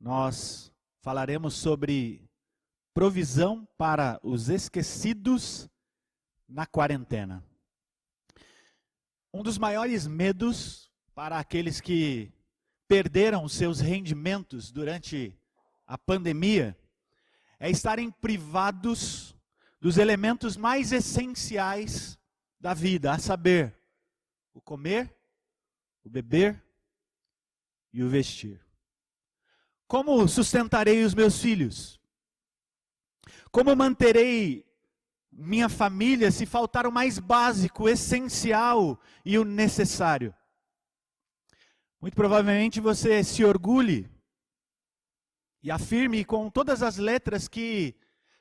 nós falaremos sobre provisão para os esquecidos na quarentena. Um dos maiores medos para aqueles que perderam seus rendimentos durante a pandemia é estarem privados dos elementos mais essenciais da vida, a saber, o comer, o beber e o vestir. Como sustentarei os meus filhos? Como manterei minha família se faltar o mais básico, o essencial e o necessário? Muito provavelmente você se orgulhe e afirme com todas as letras que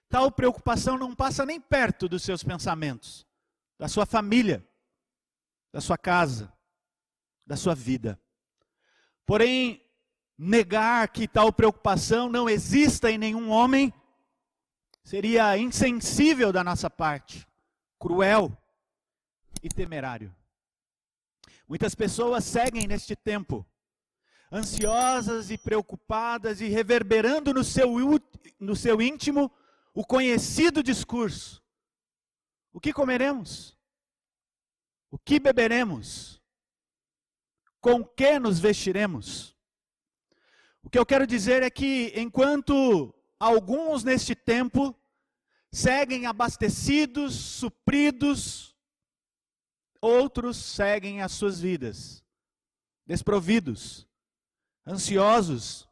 tal preocupação não passa nem perto dos seus pensamentos, da sua família, da sua casa, da sua vida. Porém, negar que tal preocupação não exista em nenhum homem seria insensível da nossa parte, cruel e temerário. Muitas pessoas seguem neste tempo, ansiosas e preocupadas e reverberando no seu, no seu íntimo o conhecido discurso: O que comeremos? O que beberemos? Com que nos vestiremos? O que eu quero dizer é que enquanto alguns neste tempo seguem abastecidos, supridos, outros seguem as suas vidas, desprovidos, ansiosos,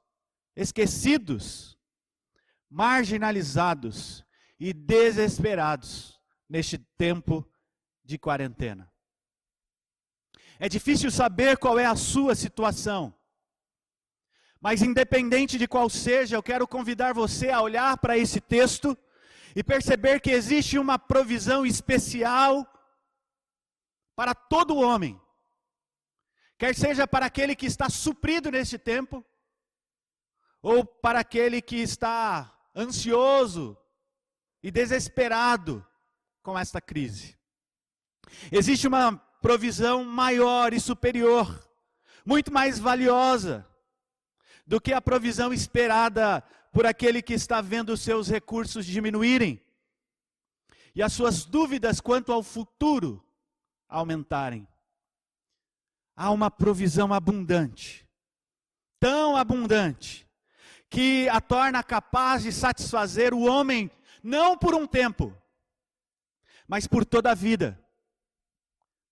esquecidos, marginalizados e desesperados neste tempo de quarentena. É difícil saber qual é a sua situação. Mas independente de qual seja, eu quero convidar você a olhar para esse texto e perceber que existe uma provisão especial para todo homem, quer seja para aquele que está suprido neste tempo, ou para aquele que está ansioso e desesperado com esta crise. Existe uma provisão maior e superior, muito mais valiosa do que a provisão esperada por aquele que está vendo os seus recursos diminuírem e as suas dúvidas quanto ao futuro aumentarem. Há uma provisão abundante, tão abundante, que a torna capaz de satisfazer o homem não por um tempo, mas por toda a vida,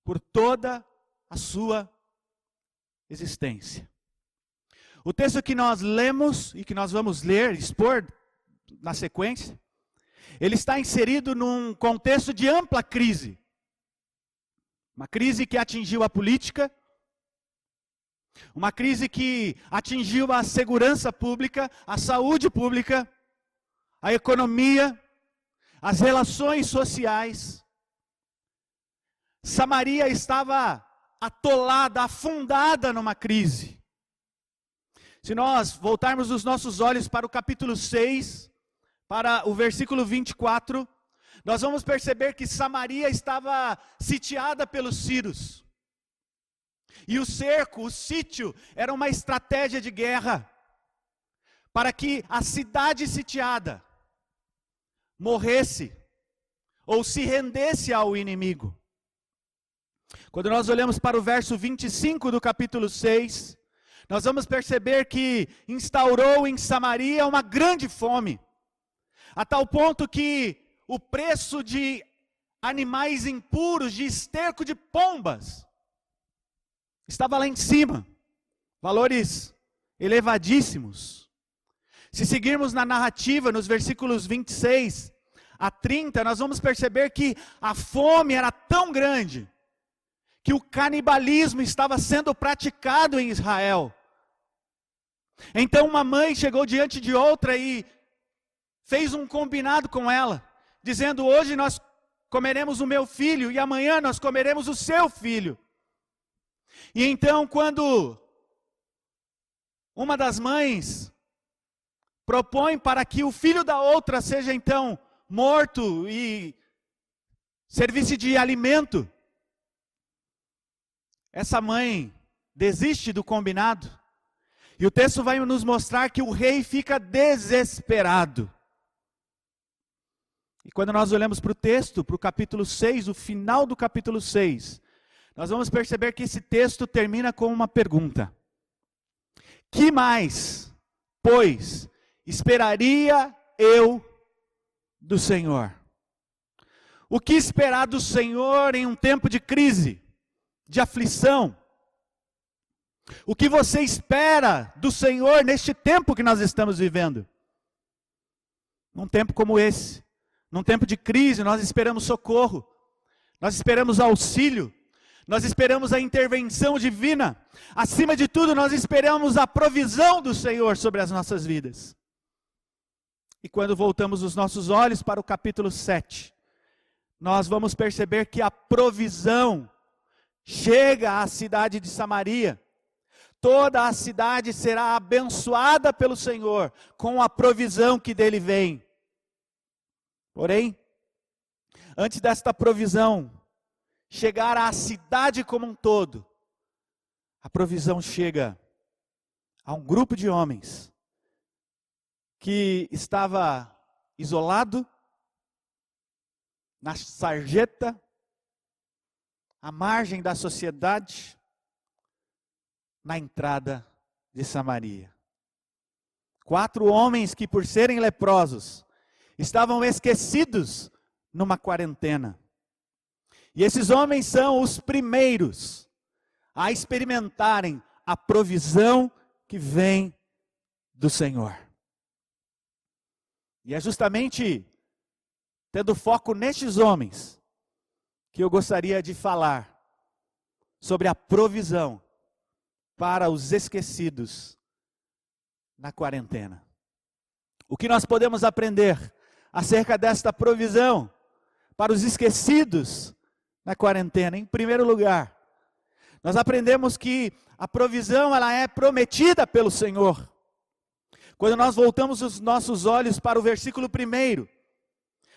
por toda a sua existência. O texto que nós lemos e que nós vamos ler, expor na sequência, ele está inserido num contexto de ampla crise. Uma crise que atingiu a política, uma crise que atingiu a segurança pública, a saúde pública, a economia, as relações sociais. Samaria estava atolada, afundada numa crise. Se nós voltarmos os nossos olhos para o capítulo 6, para o versículo 24, nós vamos perceber que Samaria estava sitiada pelos sírios. E o cerco, o sítio, era uma estratégia de guerra para que a cidade sitiada morresse ou se rendesse ao inimigo. Quando nós olhamos para o verso 25 do capítulo 6, nós vamos perceber que instaurou em Samaria uma grande fome, a tal ponto que o preço de animais impuros, de esterco de pombas, estava lá em cima, valores elevadíssimos. Se seguirmos na narrativa, nos versículos 26 a 30, nós vamos perceber que a fome era tão grande que o canibalismo estava sendo praticado em Israel. Então uma mãe chegou diante de outra e fez um combinado com ela, dizendo: Hoje nós comeremos o meu filho e amanhã nós comeremos o seu filho. E então, quando uma das mães propõe para que o filho da outra seja então morto e servisse de alimento, essa mãe desiste do combinado E o texto vai nos mostrar que o rei fica desesperado. E quando nós olhamos para o texto, para o capítulo 6, o final do capítulo 6, nós vamos perceber que esse texto termina com uma pergunta: Que mais, pois, esperaria eu do Senhor? O que esperar do Senhor em um tempo de crise, de aflição? O que você espera do Senhor neste tempo que nós estamos vivendo? Num tempo como esse, num tempo de crise, nós esperamos socorro, nós esperamos auxílio, nós esperamos a intervenção divina, acima de tudo, nós esperamos a provisão do Senhor sobre as nossas vidas. E quando voltamos os nossos olhos para o capítulo 7, nós vamos perceber que a provisão chega à cidade de Samaria. Toda a cidade será abençoada pelo Senhor com a provisão que dele vem. Porém, antes desta provisão chegar à cidade como um todo, a provisão chega a um grupo de homens que estava isolado, na sarjeta, à margem da sociedade, na entrada de Samaria. Quatro homens que, por serem leprosos, estavam esquecidos numa quarentena. E esses homens são os primeiros a experimentarem a provisão que vem do Senhor. E é justamente tendo foco nestes homens que eu gostaria de falar sobre a provisão para os esquecidos na quarentena. O que nós podemos aprender acerca desta provisão para os esquecidos na quarentena. Em primeiro lugar, nós aprendemos que a provisão ela é prometida pelo Senhor. Quando nós voltamos os nossos olhos para o versículo primeiro,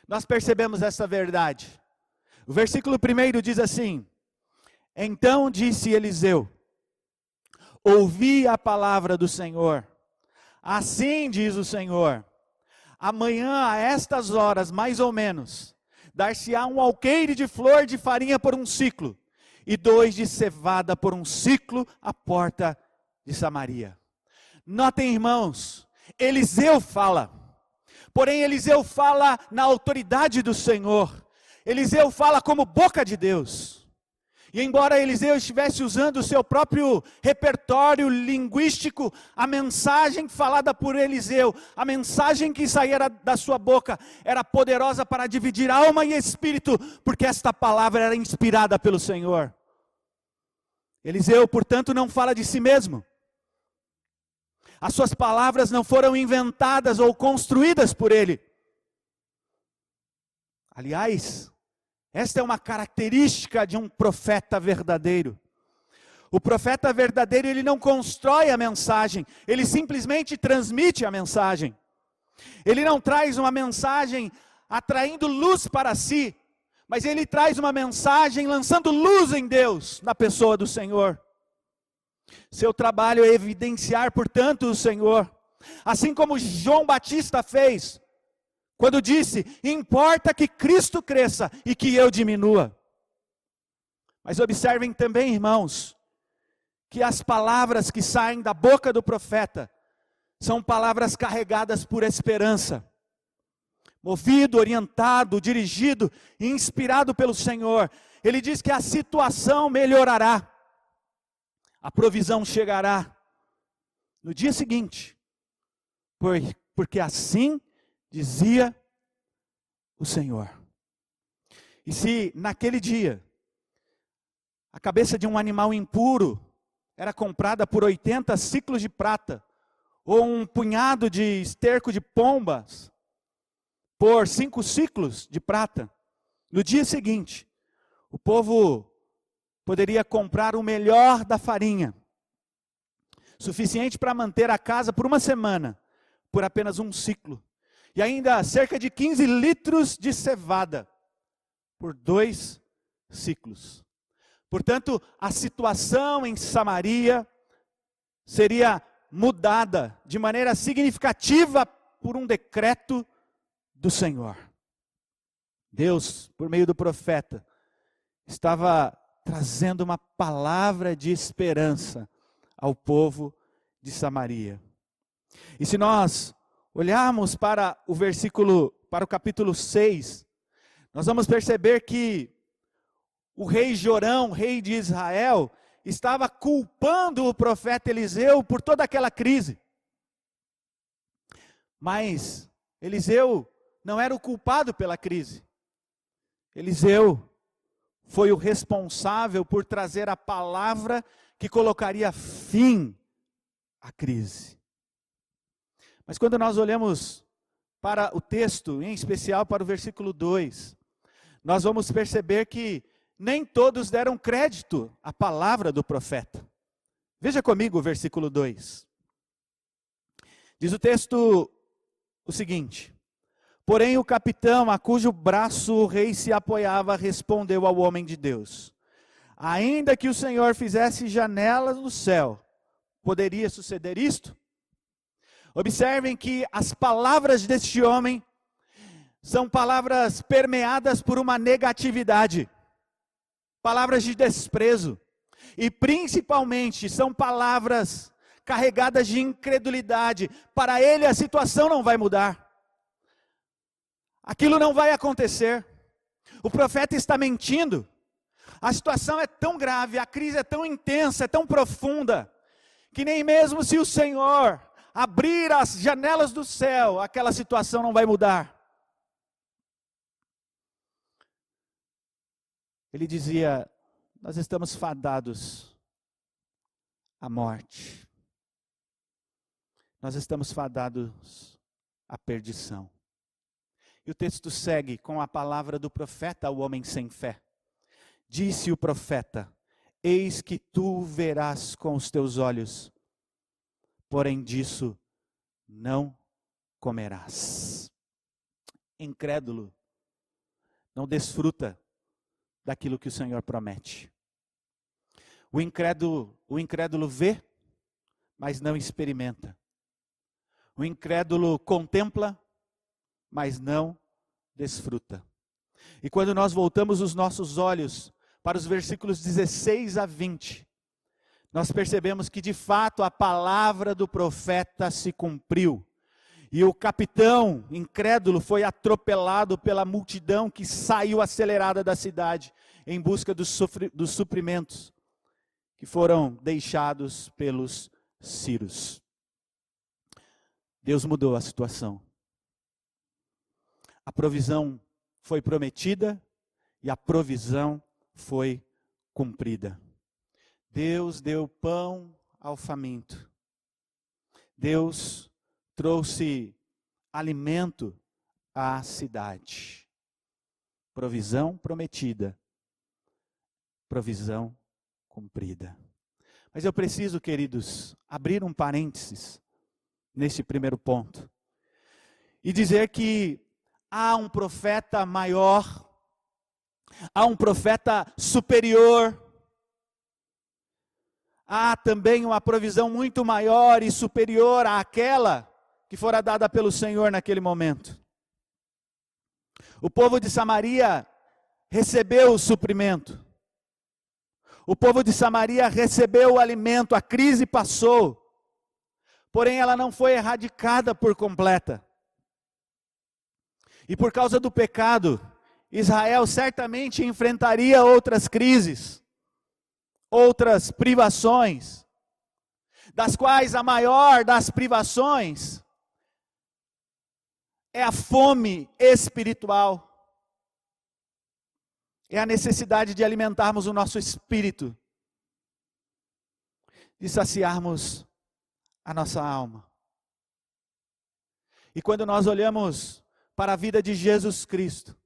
nós percebemos essa verdade. O versículo primeiro diz assim: Então disse Eliseu: Ouvi a palavra do Senhor. Assim diz o Senhor: Amanhã, a estas horas, mais ou menos, dar-se-á um alqueire de flor de farinha por um ciclo, e dois de cevada por um ciclo à porta de Samaria. Notem, irmãos, Eliseu fala, porém Eliseu fala na autoridade do Senhor, Eliseu fala como boca de Deus. E embora Eliseu estivesse usando o seu próprio repertório linguístico, a mensagem falada por Eliseu, a mensagem que saía da sua boca, era poderosa para dividir alma e espírito, porque esta palavra era inspirada pelo Senhor. Eliseu, portanto, não fala de si mesmo. As suas palavras não foram inventadas ou construídas por ele. Aliás, esta é uma característica de um profeta verdadeiro. O profeta verdadeiro, ele não constrói a mensagem, ele simplesmente transmite a mensagem. Ele não traz uma mensagem atraindo luz para si, mas ele traz uma mensagem lançando luz em Deus, na pessoa do Senhor. Seu trabalho é evidenciar, portanto, o Senhor, assim como João Batista fez, quando disse: Importa que Cristo cresça e que eu diminua. Mas observem também, irmãos, que as palavras que saem da boca do profeta são palavras carregadas por esperança. Movido, orientado, dirigido e inspirado pelo Senhor, ele diz que a situação melhorará, a provisão chegará no dia seguinte, porque assim dizia o Senhor. E se naquele dia a cabeça de um animal impuro era comprada por 80 ciclos de prata, ou um punhado de esterco de pombas por cinco ciclos de prata, no dia seguinte, o povo poderia comprar o melhor da farinha, suficiente para manter a casa por uma semana, por apenas um ciclo e ainda cerca de 15 litros de cevada por dois ciclos. Portanto, a situação em Samaria seria mudada de maneira significativa por um decreto do Senhor. Deus, por meio do profeta, estava trazendo uma palavra de esperança ao povo de Samaria. E se nós olharmos para o versículo, para o capítulo 6, nós vamos perceber que o rei Jorão, rei de Israel, estava culpando o profeta Eliseu por toda aquela crise. Mas Eliseu não era o culpado pela crise. Eliseu foi o responsável por trazer a palavra que colocaria fim à crise. Mas quando nós olhamos para o texto, em especial para o versículo 2, nós vamos perceber que nem todos deram crédito à palavra do profeta. Veja comigo o versículo 2. Diz o texto o seguinte: Porém, o capitão, a cujo braço o rei se apoiava, respondeu ao homem de Deus: Ainda que o Senhor fizesse janelas no céu, poderia suceder isto? Observem que as palavras deste homem são palavras permeadas por uma negatividade palavras de desprezo, e principalmente são palavras carregadas de incredulidade. Para ele a situação não vai mudar, aquilo não vai acontecer. O profeta está mentindo. A situação é tão grave, a crise é tão intensa, é tão profunda, que nem mesmo se o Senhor abrir as janelas do céu, aquela situação não vai mudar. Ele dizia: Nós estamos fadados à morte. Nós estamos fadados à perdição. E o texto segue com a palavra do profeta ao homem sem fé. Disse o profeta: Eis que tu verás com os teus olhos, porém disso não comerás. Incrédulo, não desfruta daquilo que o Senhor promete. O incrédulo, o incrédulo vê, mas não experimenta. O incrédulo contempla, mas não desfruta. E quando nós voltamos os nossos olhos para os versículos 16 a 20, nós percebemos que de fato a palavra do profeta se cumpriu. E o capitão, incrédulo, foi atropelado pela multidão que saiu acelerada da cidade em busca dos, dos suprimentos que foram deixados pelos Círios. Deus mudou a situação. A provisão foi prometida e a provisão foi cumprida. Deus deu pão ao faminto. Deus trouxe alimento à cidade. Provisão prometida, provisão cumprida. Mas eu preciso, queridos, abrir um parênteses nesse primeiro ponto e dizer que há um profeta maior, há um profeta superior, há também uma provisão muito maior e superior àquela que fora dada pelo Senhor naquele momento. O povo de Samaria recebeu o suprimento. O povo de Samaria recebeu o alimento, a crise passou. Porém, ela não foi erradicada por completa. E por causa do pecado, Israel certamente enfrentaria outras crises, outras privações, das quais a maior das privações é a fome espiritual. É a necessidade de alimentarmos o nosso espírito, de saciarmos a nossa alma. E quando nós olhamos para a vida de Jesus Cristo,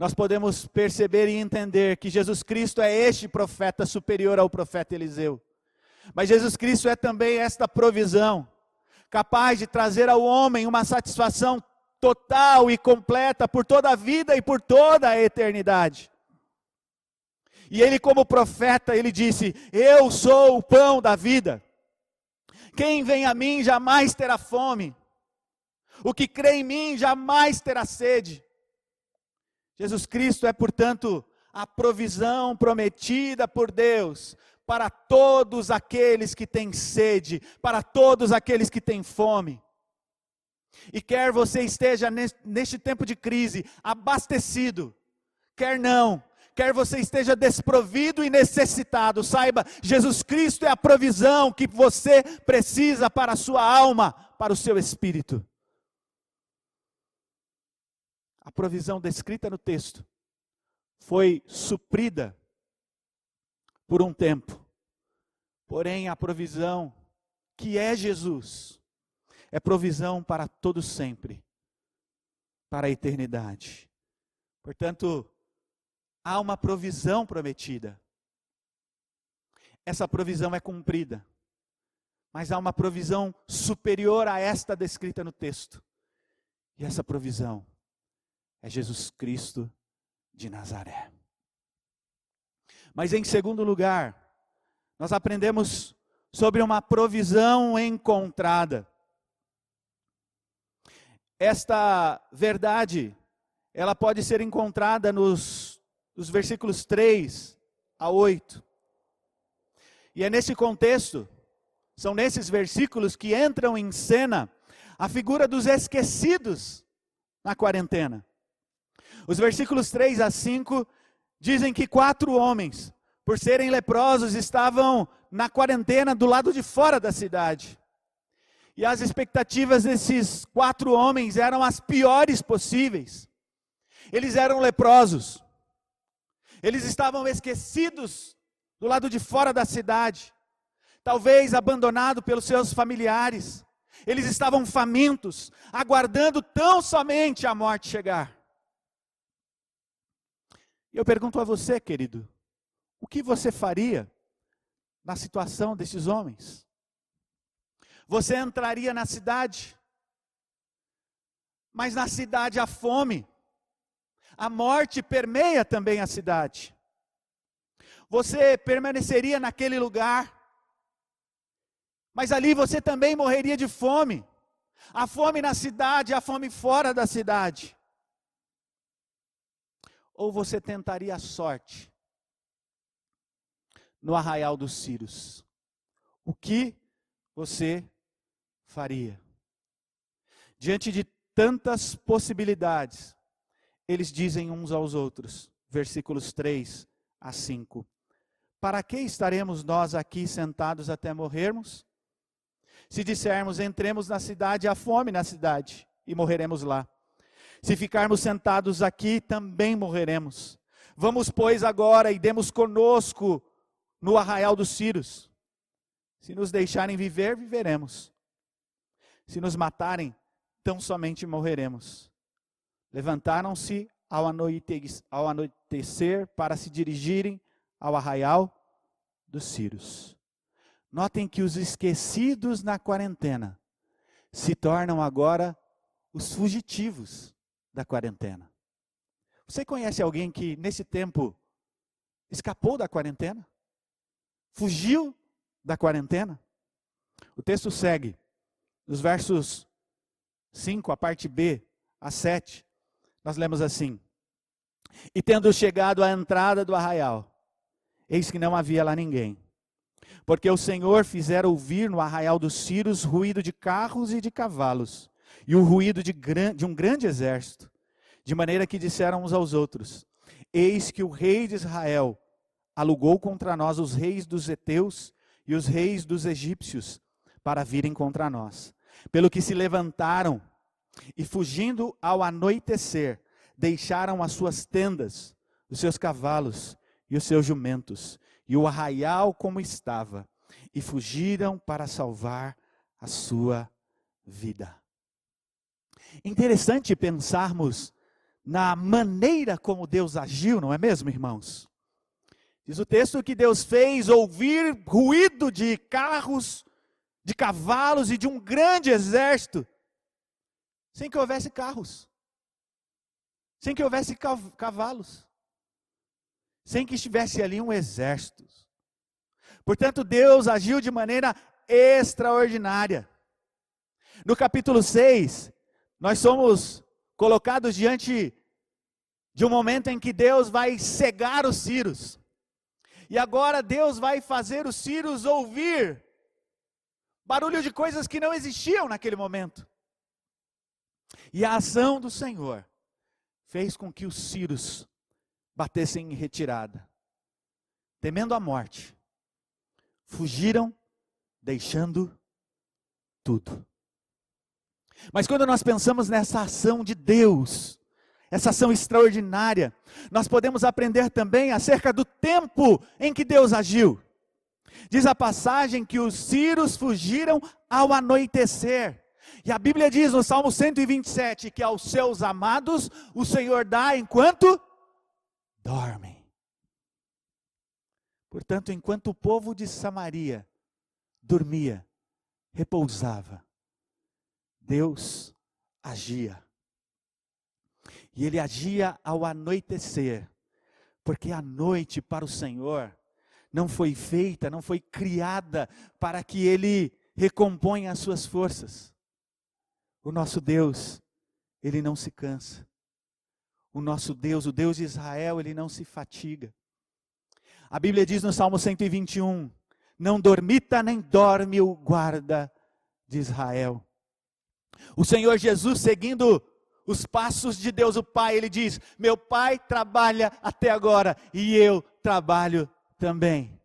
nós podemos perceber e entender que Jesus Cristo é este profeta superior ao profeta Eliseu. Mas Jesus Cristo é também esta provisão, capaz de trazer ao homem uma satisfação total e completa por toda a vida e por toda a eternidade. E ele, como profeta, ele disse: Eu sou o pão da vida. Quem vem a mim jamais terá fome. O que crê em mim jamais terá sede. Jesus Cristo é, portanto, a provisão prometida por Deus para todos aqueles que têm sede, para todos aqueles que têm fome. E quer você esteja neste tempo de crise abastecido, quer não, quer você esteja desprovido e necessitado, saiba, Jesus Cristo é a provisão que você precisa para a sua alma, para o seu espírito. A provisão descrita no texto foi suprida por um tempo. Porém, a provisão que é Jesus é provisão para todo sempre, para a eternidade. Portanto, há uma provisão prometida. Essa provisão é cumprida. Mas há uma provisão superior a esta descrita no texto. E essa provisão é Jesus Cristo de Nazaré. Mas em segundo lugar, nós aprendemos sobre uma provisão encontrada. Esta verdade, ela pode ser encontrada nos, nos versículos 3 a 8. E é nesse contexto, são nesses versículos que entram em cena a figura dos esquecidos na quarentena. Os versículos 3 a 5 dizem que quatro homens, por serem leprosos, estavam na quarentena do lado de fora da cidade. E as expectativas desses quatro homens eram as piores possíveis. Eles eram leprosos. Eles estavam esquecidos do lado de fora da cidade. Talvez abandonados pelos seus familiares. Eles estavam famintos, aguardando tão somente a morte chegar. E eu pergunto a você, querido, o que você faria na situação desses homens? Você entraria na cidade, mas na cidade há fome, a morte permeia também a cidade. Você permaneceria naquele lugar, mas ali você também morreria de fome. A fome na cidade, a fome fora da cidade ou você tentaria a sorte no arraial dos Círios? O que você faria? Diante de tantas possibilidades, eles dizem uns aos outros, versículos 3 a 5: Para que estaremos nós aqui sentados até morrermos? Se dissermos, entremos na cidade, há fome na cidade, e morreremos lá. Se ficarmos sentados aqui, também morreremos. Vamos, pois, agora e demos conosco no arraial dos Círios. Se nos deixarem viver, viveremos. Se nos matarem, tão somente morreremos. Levantaram-se ao anoitecer para se dirigirem ao arraial dos Círios. Notem que os esquecidos na quarentena se tornam agora os fugitivos da quarentena. Você conhece alguém que nesse tempo escapou da quarentena? Fugiu da quarentena? O texto segue, nos versos 5, a parte B, a 7, nós lemos assim: E tendo chegado à entrada do arraial, eis que não havia lá ninguém, porque o Senhor fizera ouvir no arraial dos Círios ruído de carros e de cavalos, e o ruído de, de um grande exército, de maneira que disseram uns aos outros: Eis que o rei de Israel alugou contra nós os reis dos heteus e os reis dos egípcios para virem contra nós. Pelo que se levantaram e fugindo ao anoitecer, deixaram as suas tendas, os seus cavalos e os seus jumentos, e o arraial como estava, e fugiram para salvar a sua vida. Interessante pensarmos na maneira como Deus agiu, não é mesmo, irmãos? Diz o texto que Deus fez ouvir ruído de carros, de cavalos e de um grande exército, sem que houvesse carros, sem que houvesse cavalos, sem que estivesse ali um exército. Portanto, Deus agiu de maneira extraordinária. No capítulo 6, nós somos colocados diante de um momento em que Deus vai cegar os Círios. E agora Deus vai fazer os Círios ouvir barulho de coisas que não existiam naquele momento. E a ação do Senhor fez com que os Círios batessem em retirada, temendo a morte, fugiram, deixando tudo. Mas quando nós pensamos nessa ação de Deus, essa ação extraordinária, nós podemos aprender também acerca do tempo em que Deus agiu. Diz a passagem que os círios fugiram ao anoitecer. E a Bíblia diz no Salmo 127 que aos seus amados o Senhor dá enquanto dormem. Portanto, enquanto o povo de Samaria dormia, repousava, Deus agia. E ele agia ao anoitecer, porque a noite para o Senhor não foi feita, não foi criada para que ele recomponha as suas forças. O nosso Deus, ele não se cansa. O nosso Deus, o Deus de Israel, ele não se fatiga. A Bíblia diz no Salmo 121: Não dormita nem dorme o guarda de Israel. O Senhor Jesus, seguindo os passos de Deus o Pai, ele diz: Meu Pai trabalha até agora e eu trabalho também.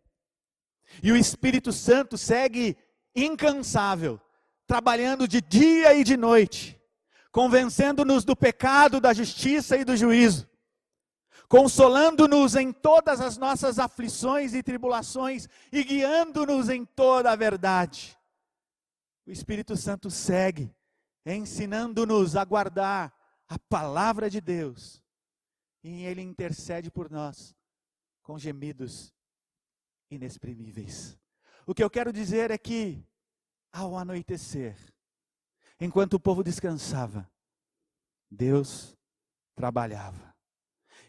E o Espírito Santo segue incansável, trabalhando de dia e de noite, convencendo-nos do pecado, da justiça e do juízo, consolando-nos em todas as nossas aflições e tribulações e guiando-nos em toda a verdade. O Espírito Santo segue ensinando-nos a guardar a palavra de Deus. E Ele intercede por nós com gemidos inexprimíveis. O que eu quero dizer é que, ao anoitecer, enquanto o povo descansava, Deus trabalhava.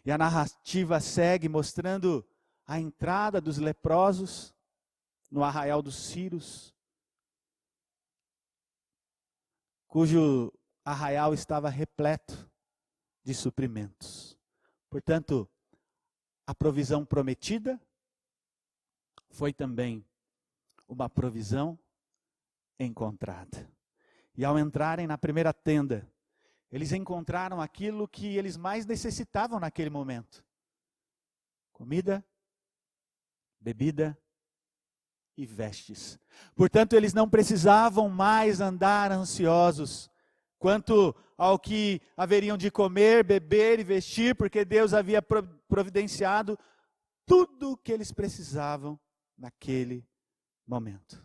E a narrativa segue mostrando a entrada dos leprosos no arraial dos Círios, cujo arraial estava repleto de suprimentos. Portanto, a provisão prometida foi também uma provisão encontrada. E ao entrarem na primeira tenda, eles encontraram aquilo que eles mais necessitavam naquele momento: comida, bebida e vestes. Portanto, eles não precisavam mais andar ansiosos quanto ao que haveriam de comer, beber e vestir, porque Deus havia providenciado tudo o que eles precisavam naquele momento.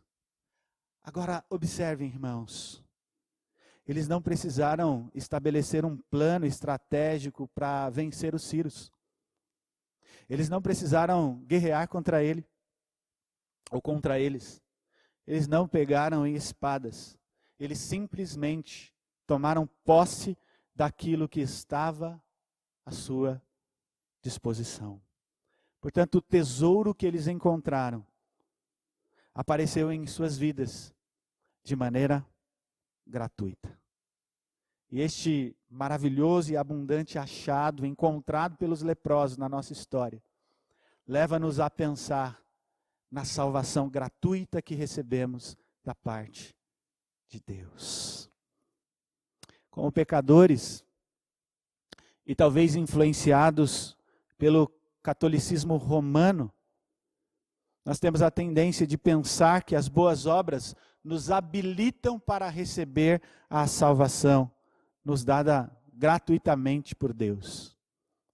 Agora, observem, irmãos, eles não precisaram estabelecer um plano estratégico para vencer os Círios. Eles não precisaram guerrear contra ele ou contra eles. Eles não pegaram em espadas, eles simplesmente tomaram posse daquilo que estava à sua disposição. Portanto, o tesouro que eles encontraram apareceu em suas vidas de maneira gratuita. E este maravilhoso e abundante achado encontrado pelos leprosos na nossa história leva-nos a pensar na salvação gratuita que recebemos da parte de Deus. Como pecadores, e talvez influenciados pelo catolicismo romano, nós temos a tendência de pensar que as boas obras nos habilitam para receber a salvação nos dada gratuitamente por Deus.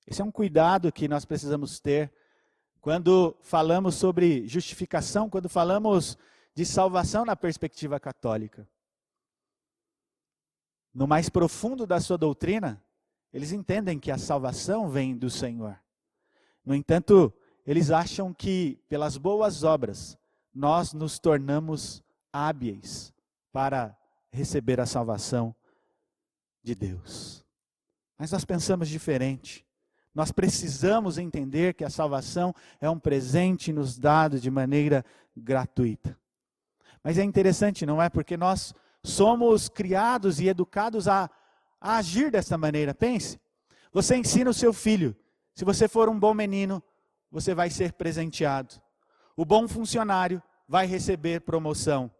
Esse é um cuidado que nós precisamos ter quando falamos sobre justificação, quando falamos de salvação na perspectiva católica. No mais profundo da sua doutrina, eles entendem que a salvação vem do Senhor. No entanto, eles acham que pelas boas obras nós nos tornamos hábeis para receber a salvação de Deus. Mas nós pensamos diferente. Nós precisamos entender que a salvação é um presente nos dado de maneira gratuita. Mas é interessante, não é? Porque nós somos criados e educados a, a agir dessa maneira. Pense, você ensina o seu filho, se você for um bom menino, você vai ser presenteado. O bom funcionário vai receber promoção.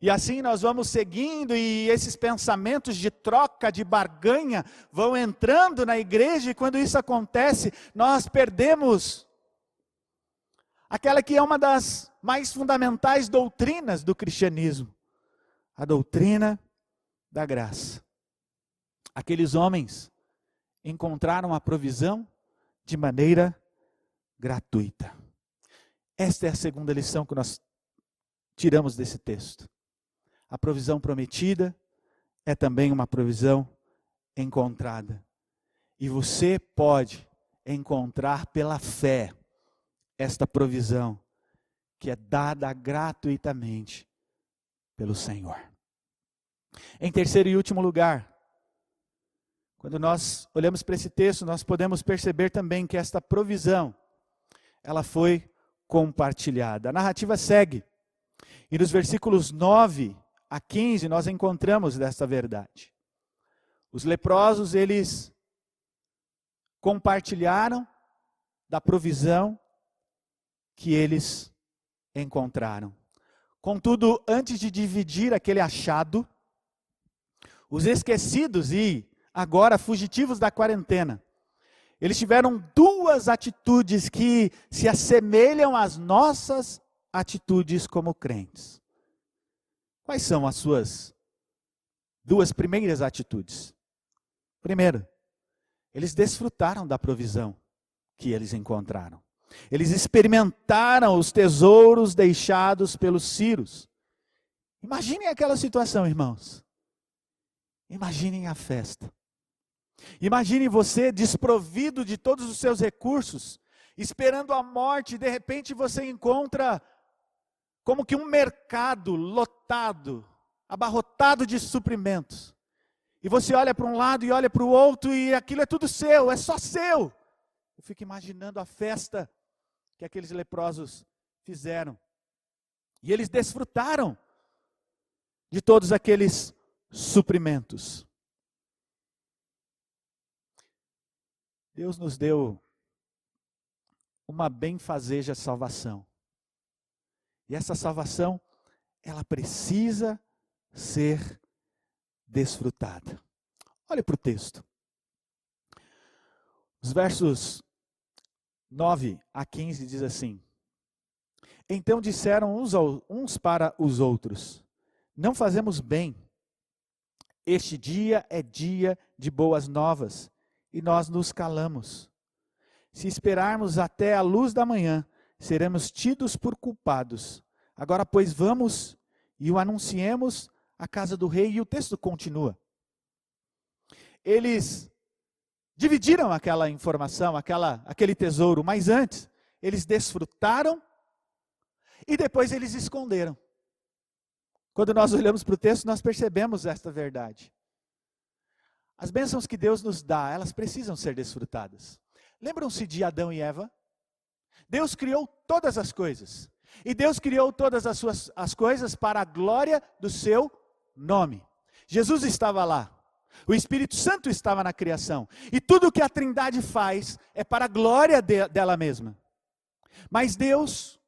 E assim nós vamos seguindo, e esses pensamentos de troca, de barganha, vão entrando na igreja, e quando isso acontece, nós perdemos aquela que é uma das mais fundamentais doutrinas do cristianismo a doutrina da graça. Aqueles homens encontraram a provisão de maneira gratuita. Esta é a segunda lição que nós tiramos desse texto. A provisão prometida é também uma provisão encontrada. E você pode encontrar pela fé esta provisão que é dada gratuitamente pelo Senhor. Em terceiro e último lugar, quando nós olhamos para esse texto, nós podemos perceber também que esta provisão ela foi compartilhada. A narrativa segue. E nos versículos 9 a 15 nós encontramos desta verdade. Os leprosos, eles compartilharam da provisão que eles encontraram. Contudo, antes de dividir aquele achado, os esquecidos e agora fugitivos da quarentena, eles tiveram duas atitudes que se assemelham às nossas atitudes como crentes. Quais são as suas duas primeiras atitudes? Primeiro, eles desfrutaram da provisão que eles encontraram. Eles experimentaram os tesouros deixados pelos Círios. Imaginem aquela situação, irmãos. Imaginem a festa. Imagine você desprovido de todos os seus recursos, esperando a morte, e de repente você encontra como que um mercado lotado, abarrotado de suprimentos. E você olha para um lado e olha para o outro e aquilo é tudo seu, é só seu. Eu fico imaginando a festa que aqueles leprosos fizeram. E eles desfrutaram de todos aqueles suprimentos. Deus nos deu uma benfazeja salvação. E essa salvação, ela precisa ser desfrutada. Olhe para o texto. Os versos 9 a 15 diz assim: Então disseram uns, uns para os outros: Não fazemos bem. Este dia é dia de boas novas e nós nos calamos. Se esperarmos até a luz da manhã, seremos tidos por culpados. Agora, pois, vamos e o anunciemos à casa do rei, e o texto continua. Eles dividiram aquela informação, aquela, aquele tesouro, mas antes, eles desfrutaram e depois eles esconderam. Quando nós olhamos para o texto, nós percebemos esta verdade. As bênçãos que Deus nos dá, elas precisam ser desfrutadas. Lembram-se de Adão e Eva? Deus criou todas as coisas. E Deus criou todas as, suas, as coisas para a glória do seu nome. Jesus estava lá. O Espírito Santo estava na criação. E tudo o que a Trindade faz é para a glória de, dela mesma. Mas Deus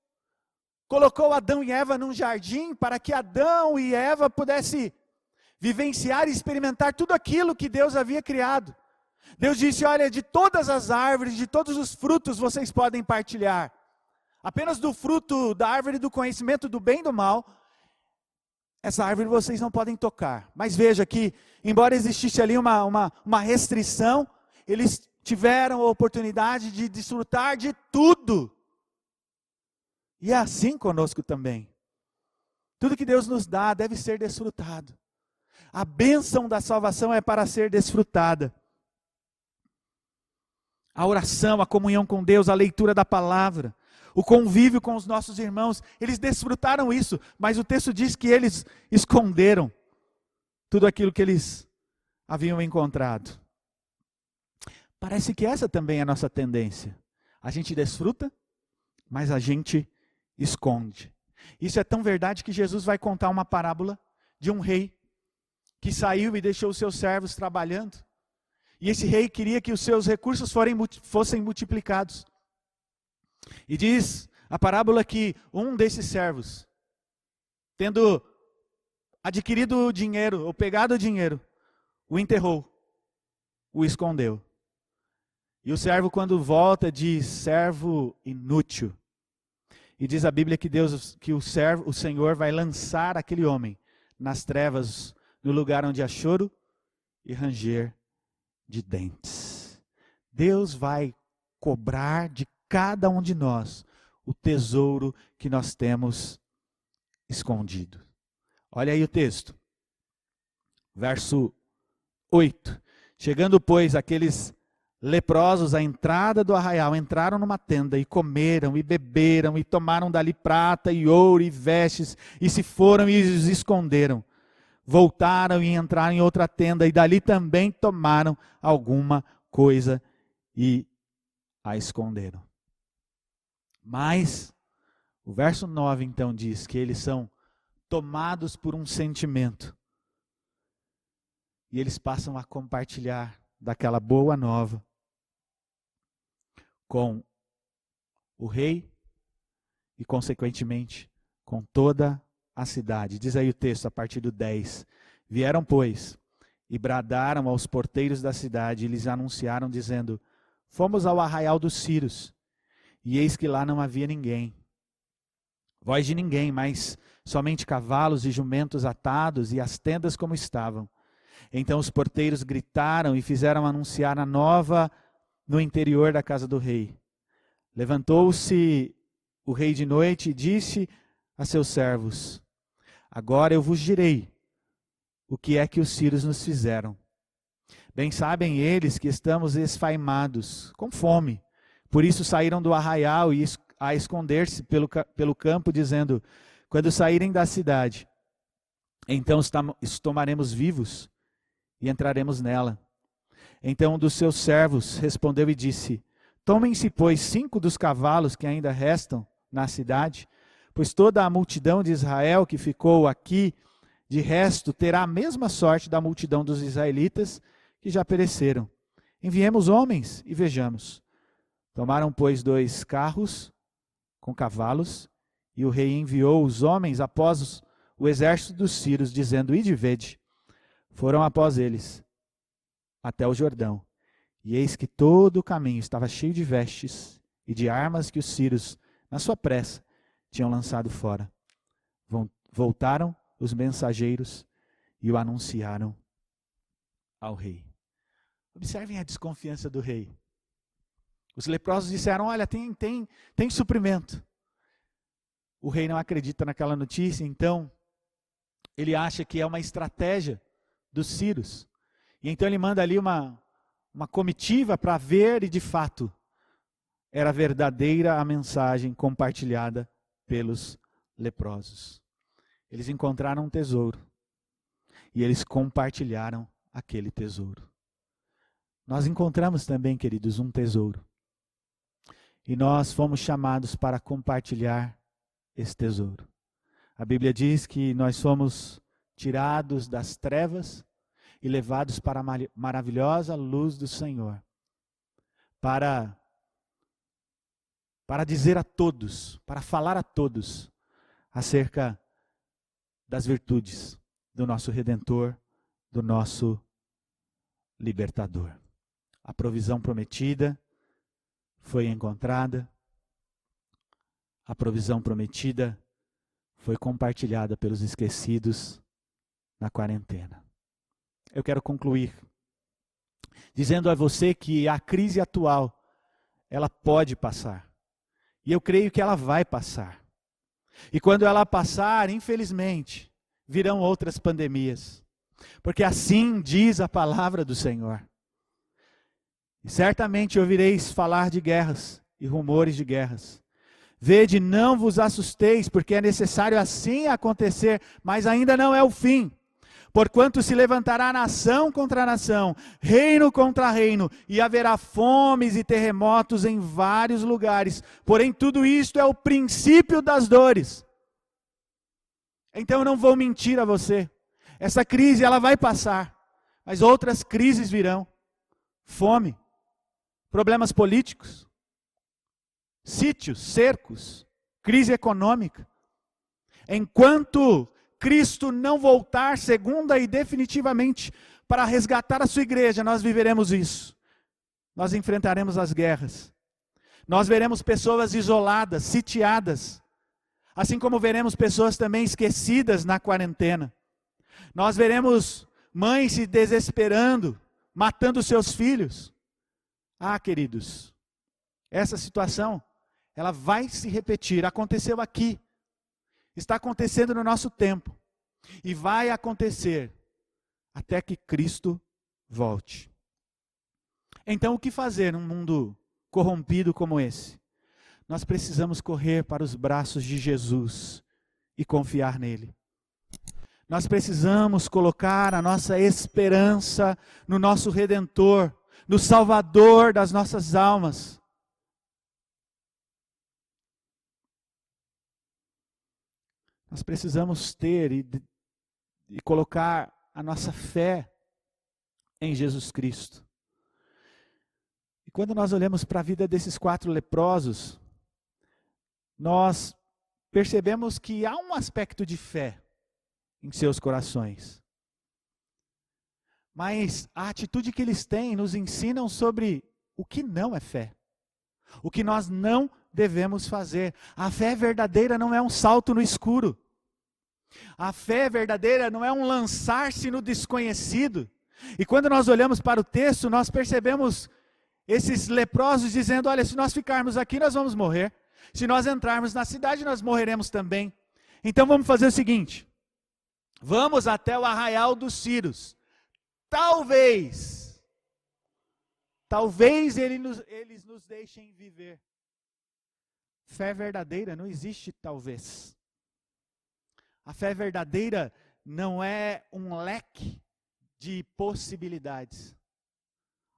colocou Adão e Eva num jardim para que Adão e Eva pudessem vivenciar e experimentar tudo aquilo que Deus havia criado. Deus disse: Olha, de todas as árvores, de todos os frutos vocês podem partilhar. Apenas do fruto da árvore do conhecimento do bem e do mal, essa árvore vocês não podem tocar. Mas veja que, embora existisse ali uma, uma, uma restrição, eles tiveram a oportunidade de desfrutar de tudo. E é assim conosco também. Tudo que Deus nos dá deve ser desfrutado. A bênção da salvação é para ser desfrutada. A oração, a comunhão com Deus, a leitura da palavra, o convívio com os nossos irmãos, eles desfrutaram isso, mas o texto diz que eles esconderam tudo aquilo que eles haviam encontrado. Parece que essa também é a nossa tendência. A gente desfruta, mas a gente esconde. Isso é tão verdade que Jesus vai contar uma parábola de um rei que saiu e deixou os seus servos trabalhando. E esse rei queria que os seus recursos fossem multiplicados. E diz a parábola que um desses servos, tendo adquirido o dinheiro, ou pegado o dinheiro, o enterrou, o escondeu. E o servo, quando volta, diz: servo inútil. E diz a Bíblia que Deus, que o servo, o Senhor vai lançar aquele homem nas trevas, no lugar onde há choro e ranger de dentes. Deus vai cobrar de cada um de nós o tesouro que nós temos escondido. Olha aí o texto. Verso 8. Chegando, pois, aqueles leprosos à entrada do arraial entraram numa tenda e comeram e beberam e tomaram dali prata e ouro e vestes e se foram e os esconderam. Voltaram e entraram em outra tenda e dali também tomaram alguma coisa e a esconderam. Mas o verso 9 então diz que eles são tomados por um sentimento. E eles passam a compartilhar daquela boa nova com o rei e, consequentemente, com toda a cidade. Diz aí o texto a partir do 10. Vieram, pois, e bradaram aos porteiros da cidade e lhes anunciaram, dizendo: Fomos ao arraial dos Círios, e eis que lá não havia ninguém. Voz de ninguém, mas somente cavalos e jumentos atados e as tendas como estavam. Então os porteiros gritaram e fizeram anunciar a nova no interior da casa do rei. Levantou-se o rei de noite e disse a seus servos: Agora eu vos direi o que é que os sírios nos fizeram. Bem sabem eles que estamos esfaimados, com fome. Por isso saíram do arraial e a esconder-se pelo, pelo campo, dizendo: Quando saírem da cidade, então tomaremos vivos e entraremos nela. Então um dos seus servos respondeu e disse: Tomem-se, pois, cinco dos cavalos que ainda restam na cidade, pois toda a multidão de Israel que ficou aqui, de resto, terá a mesma sorte da multidão dos israelitas que já pereceram. Enviemos homens e vejamos. Tomaram, pois, dois carros com cavalos, e o rei enviou os homens após o exército dos sírios, dizendo: Ide vede. Foram após eles até o Jordão. E eis que todo o caminho estava cheio de vestes e de armas que os sírios, na sua pressa, tinham lançado fora. Voltaram os mensageiros e o anunciaram ao rei. Observem a desconfiança do rei. Os leprosos disseram: Olha, tem, tem, tem suprimento. O rei não acredita naquela notícia, então ele acha que é uma estratégia dos sírios. E então ele manda ali uma, uma comitiva para ver, e de fato, era verdadeira a mensagem compartilhada pelos leprosos. Eles encontraram um tesouro e eles compartilharam aquele tesouro. Nós encontramos também, queridos, um tesouro. E nós fomos chamados para compartilhar esse tesouro. A Bíblia diz que nós fomos tirados das trevas e levados para a maravilhosa luz do Senhor. Para para dizer a todos, para falar a todos acerca das virtudes do nosso redentor, do nosso libertador. A provisão prometida foi encontrada. A provisão prometida foi compartilhada pelos esquecidos na quarentena eu quero concluir dizendo a você que a crise atual ela pode passar. E eu creio que ela vai passar. E quando ela passar, infelizmente, virão outras pandemias. Porque assim diz a palavra do Senhor. E certamente ouvireis falar de guerras e rumores de guerras. Vede, não vos assusteis, porque é necessário assim acontecer, mas ainda não é o fim. Porquanto se levantará nação contra nação, reino contra reino, e haverá fomes e terremotos em vários lugares. Porém, tudo isto é o princípio das dores. Então eu não vou mentir a você. Essa crise ela vai passar, mas outras crises virão. Fome, problemas políticos, sítios, cercos, crise econômica. Enquanto Cristo não voltar segunda e definitivamente para resgatar a sua igreja, nós viveremos isso. Nós enfrentaremos as guerras. Nós veremos pessoas isoladas, sitiadas, assim como veremos pessoas também esquecidas na quarentena. Nós veremos mães se desesperando, matando seus filhos. Ah, queridos, essa situação, ela vai se repetir. Aconteceu aqui, está acontecendo no nosso tempo, e vai acontecer até que Cristo volte. Então, o que fazer num mundo corrompido como esse? Nós precisamos correr para os braços de Jesus e confiar nele. Nós precisamos colocar a nossa esperança no nosso Redentor, no Salvador das nossas almas. Nós precisamos ter e, e colocar a nossa fé em Jesus Cristo. E quando nós olhamos para a vida desses quatro leprosos, nós percebemos que há um aspecto de fé em seus corações. Mas a atitude que eles têm nos ensinam sobre o que não é fé. O que nós não devemos fazer. A fé verdadeira não é um salto no escuro. A fé verdadeira não é um lançar-se no desconhecido. E quando nós olhamos para o texto, nós percebemos esses leprosos dizendo: Olha, se nós ficarmos aqui, nós vamos morrer. Se nós entrarmos na cidade, nós morreremos também. Então vamos fazer o seguinte: Vamos até o arraial dos Círios. Talvez, talvez ele nos, eles nos deixem viver. Fé verdadeira não existe talvez. A fé verdadeira não é um leque de possibilidades.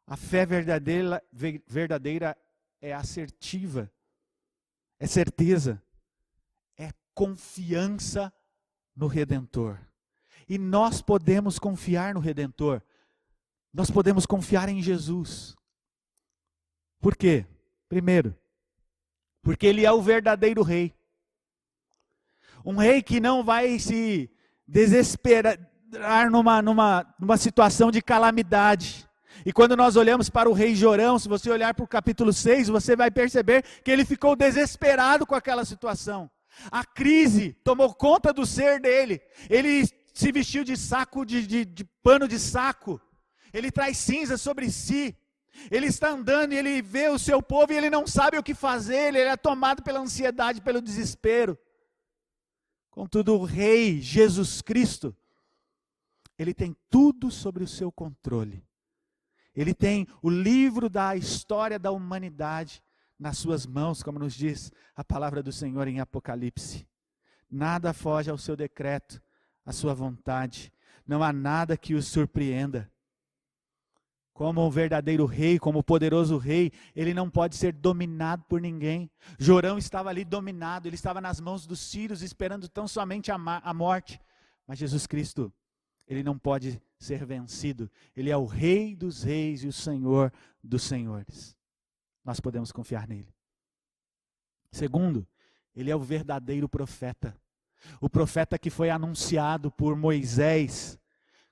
A fé verdadeira, verdadeira é assertiva, é certeza, é confiança no Redentor. E nós podemos confiar no Redentor. Nós podemos confiar em Jesus. Por quê? Primeiro, porque Ele é o verdadeiro Rei. Um rei que não vai se desesperar numa, numa, numa situação de calamidade. E quando nós olhamos para o rei Jorão, se você olhar para o capítulo 6, você vai perceber que ele ficou desesperado com aquela situação. A crise tomou conta do ser dele. Ele se vestiu de saco de, de, de pano de saco. Ele traz cinza sobre si. Ele está andando e ele vê o seu povo e ele não sabe o que fazer. Ele é tomado pela ansiedade, pelo desespero. Contudo, o Rei Jesus Cristo, ele tem tudo sobre o seu controle. Ele tem o livro da história da humanidade nas suas mãos, como nos diz a palavra do Senhor em Apocalipse. Nada foge ao seu decreto, à sua vontade. Não há nada que o surpreenda. Como um verdadeiro rei, como poderoso rei, ele não pode ser dominado por ninguém. Jorão estava ali dominado, ele estava nas mãos dos sírios, esperando tão somente a, a morte. Mas Jesus Cristo, ele não pode ser vencido. Ele é o Rei dos Reis e o Senhor dos Senhores. Nós podemos confiar nele. Segundo, ele é o verdadeiro profeta. O profeta que foi anunciado por Moisés,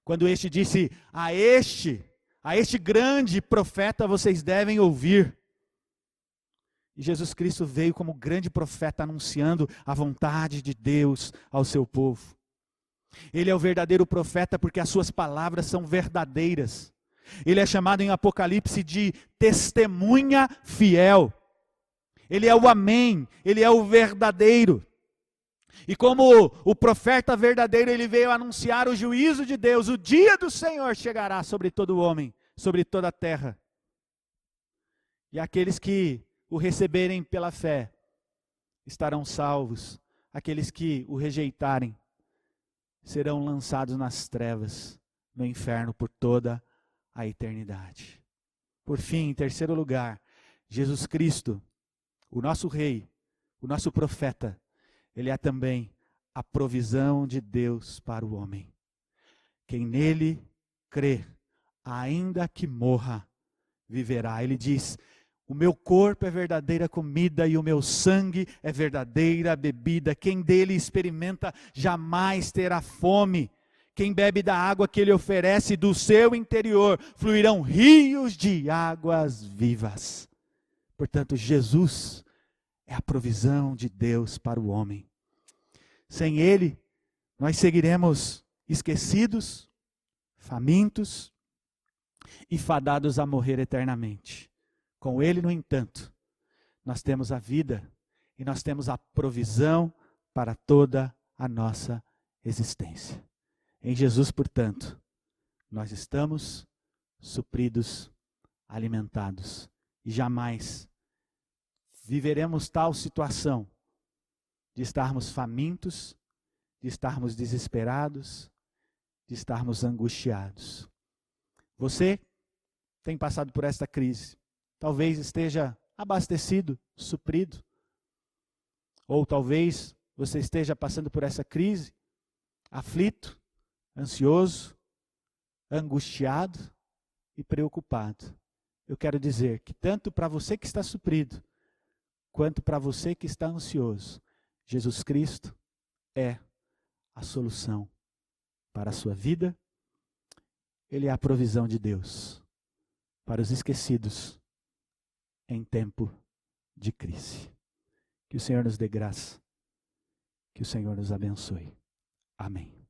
quando este disse: A este, a este grande profeta vocês devem ouvir. E Jesus Cristo veio como grande profeta anunciando a vontade de Deus ao seu povo. Ele é o verdadeiro profeta porque as suas palavras são verdadeiras. Ele é chamado em Apocalipse de testemunha fiel. Ele é o Amém, ele é o verdadeiro. E como o profeta verdadeiro, ele veio anunciar o juízo de Deus, o dia do Senhor chegará sobre todo homem, sobre toda a terra. E aqueles que o receberem pela fé estarão salvos, aqueles que o rejeitarem serão lançados nas trevas, no inferno por toda a eternidade. Por fim, em terceiro lugar, Jesus Cristo, o nosso Rei, o nosso profeta, ele é também a provisão de Deus para o homem. Quem nele crê, ainda que morra, viverá. Ele diz: O meu corpo é verdadeira comida e o meu sangue é verdadeira bebida. Quem dele experimenta jamais terá fome. Quem bebe da água que ele oferece, do seu interior fluirão rios de águas vivas. Portanto, Jesus é a provisão de Deus para o homem. Sem Ele, nós seguiremos esquecidos, famintos e fadados a morrer eternamente. Com Ele, no entanto, nós temos a vida e nós temos a provisão para toda a nossa existência. Em Jesus, portanto, nós estamos supridos, alimentados e jamais viveremos tal situação de estarmos famintos, de estarmos desesperados, de estarmos angustiados. Você tem passado por esta crise. Talvez esteja abastecido, suprido. Ou talvez você esteja passando por essa crise, aflito, ansioso, angustiado e preocupado. Eu quero dizer que tanto para você que está suprido, quanto para você que está ansioso, Jesus Cristo é a solução para a sua vida. Ele é a provisão de Deus para os esquecidos em tempo de crise. Que o Senhor nos dê graça. Que o Senhor nos abençoe. Amém.